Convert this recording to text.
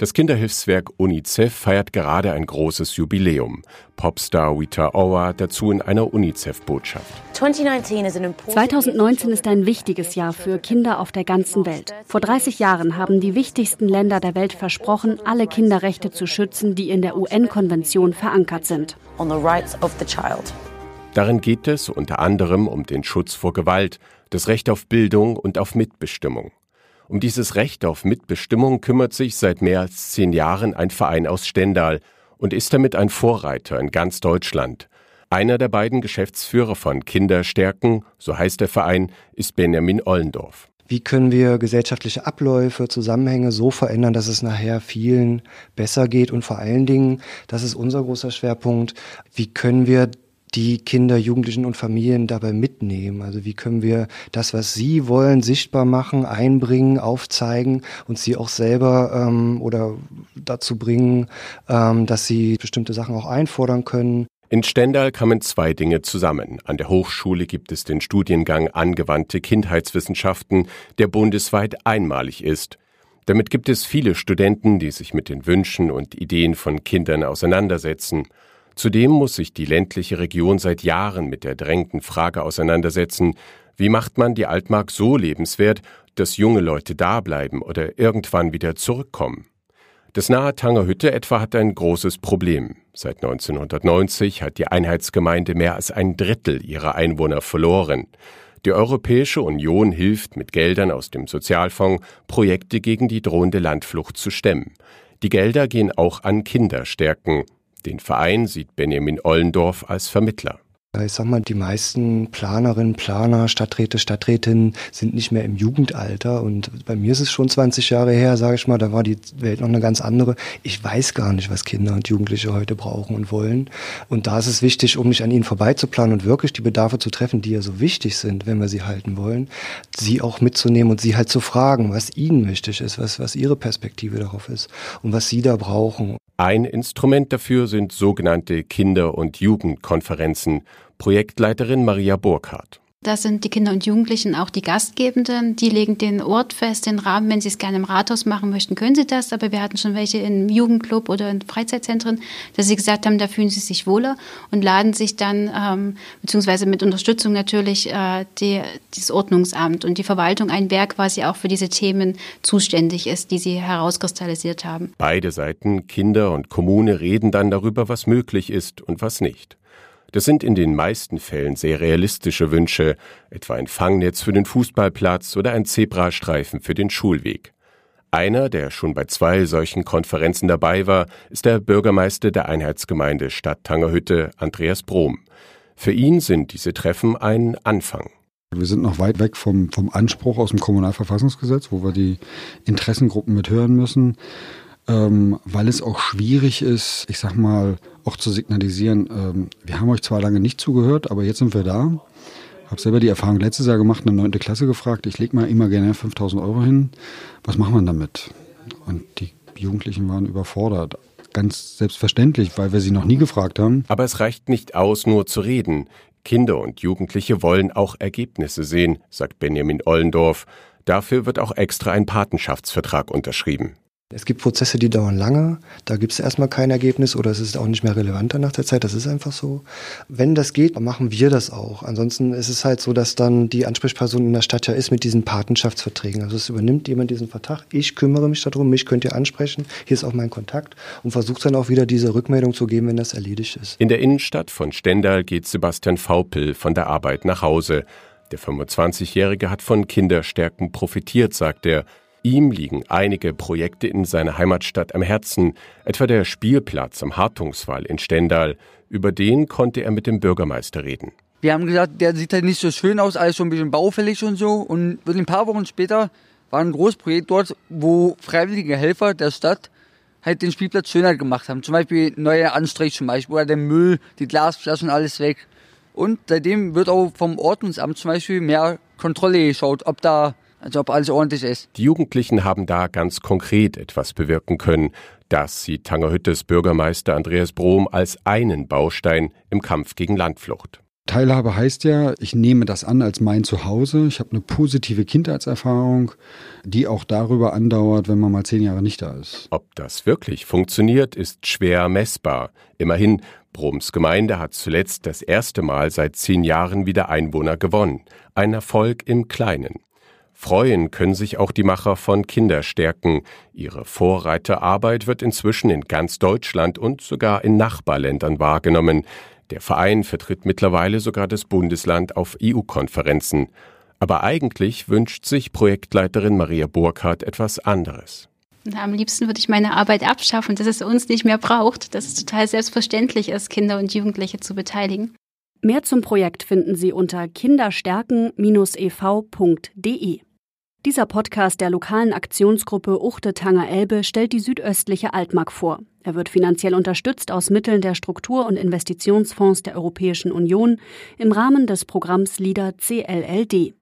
Das Kinderhilfswerk UNICEF feiert gerade ein großes Jubiläum. Popstar Rita Ora dazu in einer UNICEF-Botschaft. 2019 ist ein wichtiges Jahr für Kinder auf der ganzen Welt. Vor 30 Jahren haben die wichtigsten Länder der Welt versprochen, alle Kinderrechte zu schützen, die in der UN-Konvention verankert sind. Darin geht es unter anderem um den Schutz vor Gewalt, das Recht auf Bildung und auf Mitbestimmung. Um dieses Recht auf Mitbestimmung kümmert sich seit mehr als zehn Jahren ein Verein aus Stendal und ist damit ein Vorreiter in ganz Deutschland. Einer der beiden Geschäftsführer von Kinderstärken, so heißt der Verein, ist Benjamin Ollendorf. Wie können wir gesellschaftliche Abläufe, Zusammenhänge so verändern, dass es nachher vielen besser geht und vor allen Dingen, das ist unser großer Schwerpunkt, wie können wir die Kinder, Jugendlichen und Familien dabei mitnehmen? Also wie können wir das, was sie wollen, sichtbar machen, einbringen, aufzeigen und sie auch selber ähm, oder dazu bringen, ähm, dass sie bestimmte Sachen auch einfordern können? In Stendal kamen zwei Dinge zusammen. An der Hochschule gibt es den Studiengang Angewandte Kindheitswissenschaften, der bundesweit einmalig ist. Damit gibt es viele Studenten, die sich mit den Wünschen und Ideen von Kindern auseinandersetzen. Zudem muss sich die ländliche Region seit Jahren mit der drängenden Frage auseinandersetzen, wie macht man die Altmark so lebenswert, dass junge Leute da bleiben oder irgendwann wieder zurückkommen? Das nahe Tangerhütte etwa hat ein großes Problem. Seit 1990 hat die Einheitsgemeinde mehr als ein Drittel ihrer Einwohner verloren. Die Europäische Union hilft mit Geldern aus dem Sozialfonds, Projekte gegen die drohende Landflucht zu stemmen. Die Gelder gehen auch an Kinderstärken, den Verein sieht Benjamin Ollendorf als Vermittler. Ich sag mal, die meisten Planerinnen, Planer, Stadträte, Stadträtinnen sind nicht mehr im Jugendalter. Und bei mir ist es schon 20 Jahre her, sage ich mal, da war die Welt noch eine ganz andere. Ich weiß gar nicht, was Kinder und Jugendliche heute brauchen und wollen. Und da ist es wichtig, um nicht an ihnen vorbeizuplanen und wirklich die Bedarfe zu treffen, die ja so wichtig sind, wenn wir sie halten wollen, sie auch mitzunehmen und sie halt zu fragen, was ihnen wichtig ist, was, was ihre Perspektive darauf ist und was sie da brauchen. Ein Instrument dafür sind sogenannte Kinder- und Jugendkonferenzen. Projektleiterin Maria Burkhardt. Das sind die Kinder und Jugendlichen auch die Gastgebenden. Die legen den Ort fest, den Rahmen. Wenn sie es gerne im Rathaus machen möchten, können sie das. Aber wir hatten schon welche im Jugendclub oder in Freizeitzentren, dass sie gesagt haben, da fühlen sie sich wohler und laden sich dann, ähm, beziehungsweise mit Unterstützung natürlich, äh, die, das Ordnungsamt und die Verwaltung ein, wer quasi auch für diese Themen zuständig ist, die sie herauskristallisiert haben. Beide Seiten, Kinder und Kommune, reden dann darüber, was möglich ist und was nicht. Das sind in den meisten Fällen sehr realistische Wünsche, etwa ein Fangnetz für den Fußballplatz oder ein Zebrastreifen für den Schulweg. Einer, der schon bei zwei solchen Konferenzen dabei war, ist der Bürgermeister der Einheitsgemeinde Stadt Tangerhütte, Andreas Brom. Für ihn sind diese Treffen ein Anfang. Wir sind noch weit weg vom, vom Anspruch aus dem Kommunalverfassungsgesetz, wo wir die Interessengruppen mithören müssen ähm, weil es auch schwierig ist, ich sag mal, auch zu signalisieren, ähm, wir haben euch zwar lange nicht zugehört, aber jetzt sind wir da. Habe selber die Erfahrung letztes Jahr gemacht, eine neunte Klasse gefragt, ich lege mal immer gerne 5000 Euro hin. Was machen wir damit? Und die Jugendlichen waren überfordert. Ganz selbstverständlich, weil wir sie noch nie gefragt haben. Aber es reicht nicht aus, nur zu reden. Kinder und Jugendliche wollen auch Ergebnisse sehen, sagt Benjamin Ollendorf. Dafür wird auch extra ein Patenschaftsvertrag unterschrieben. Es gibt Prozesse, die dauern lange, da gibt es erstmal kein Ergebnis oder es ist auch nicht mehr relevanter nach der Zeit, das ist einfach so. Wenn das geht, machen wir das auch. Ansonsten ist es halt so, dass dann die Ansprechperson in der Stadt ja ist mit diesen Patenschaftsverträgen. Also es übernimmt jemand diesen Vertrag, ich kümmere mich darum, mich könnt ihr ansprechen, hier ist auch mein Kontakt und versucht dann auch wieder diese Rückmeldung zu geben, wenn das erledigt ist. In der Innenstadt von Stendal geht Sebastian Vaupel von der Arbeit nach Hause. Der 25-Jährige hat von Kinderstärken profitiert, sagt er. Ihm liegen einige Projekte in seiner Heimatstadt am Herzen, etwa der Spielplatz am Hartungswall in Stendal. Über den konnte er mit dem Bürgermeister reden. Wir haben gesagt, der sieht halt nicht so schön aus, alles schon ein bisschen baufällig und so. Und ein paar Wochen später war ein großes Projekt dort, wo freiwillige Helfer der Stadt halt den Spielplatz schöner gemacht haben. Zum Beispiel neue Anstrich zum Beispiel, oder der Müll, die Glasflaschen, alles weg. Und seitdem wird auch vom Ordnungsamt zum Beispiel mehr Kontrolle geschaut, ob da also ob alles ordentlich ist. Die Jugendlichen haben da ganz konkret etwas bewirken können. Das sieht Tangerhüttes Bürgermeister Andreas Brom als einen Baustein im Kampf gegen Landflucht. Teilhabe heißt ja, ich nehme das an als mein Zuhause. Ich habe eine positive Kindheitserfahrung, die auch darüber andauert, wenn man mal zehn Jahre nicht da ist. Ob das wirklich funktioniert, ist schwer messbar. Immerhin, Broms Gemeinde hat zuletzt das erste Mal seit zehn Jahren wieder Einwohner gewonnen. Ein Erfolg im Kleinen. Freuen können sich auch die Macher von Kinderstärken. Ihre Vorreiterarbeit wird inzwischen in ganz Deutschland und sogar in Nachbarländern wahrgenommen. Der Verein vertritt mittlerweile sogar das Bundesland auf EU-Konferenzen. Aber eigentlich wünscht sich Projektleiterin Maria Burkhardt etwas anderes. Am liebsten würde ich meine Arbeit abschaffen, dass es uns nicht mehr braucht, dass es total selbstverständlich ist, Kinder und Jugendliche zu beteiligen. Mehr zum Projekt finden Sie unter kinderstärken-ev.de. Dieser Podcast der lokalen Aktionsgruppe Uchte Tanger Elbe stellt die südöstliche Altmark vor. Er wird finanziell unterstützt aus Mitteln der Struktur- und Investitionsfonds der Europäischen Union im Rahmen des Programms LIDA CLLD.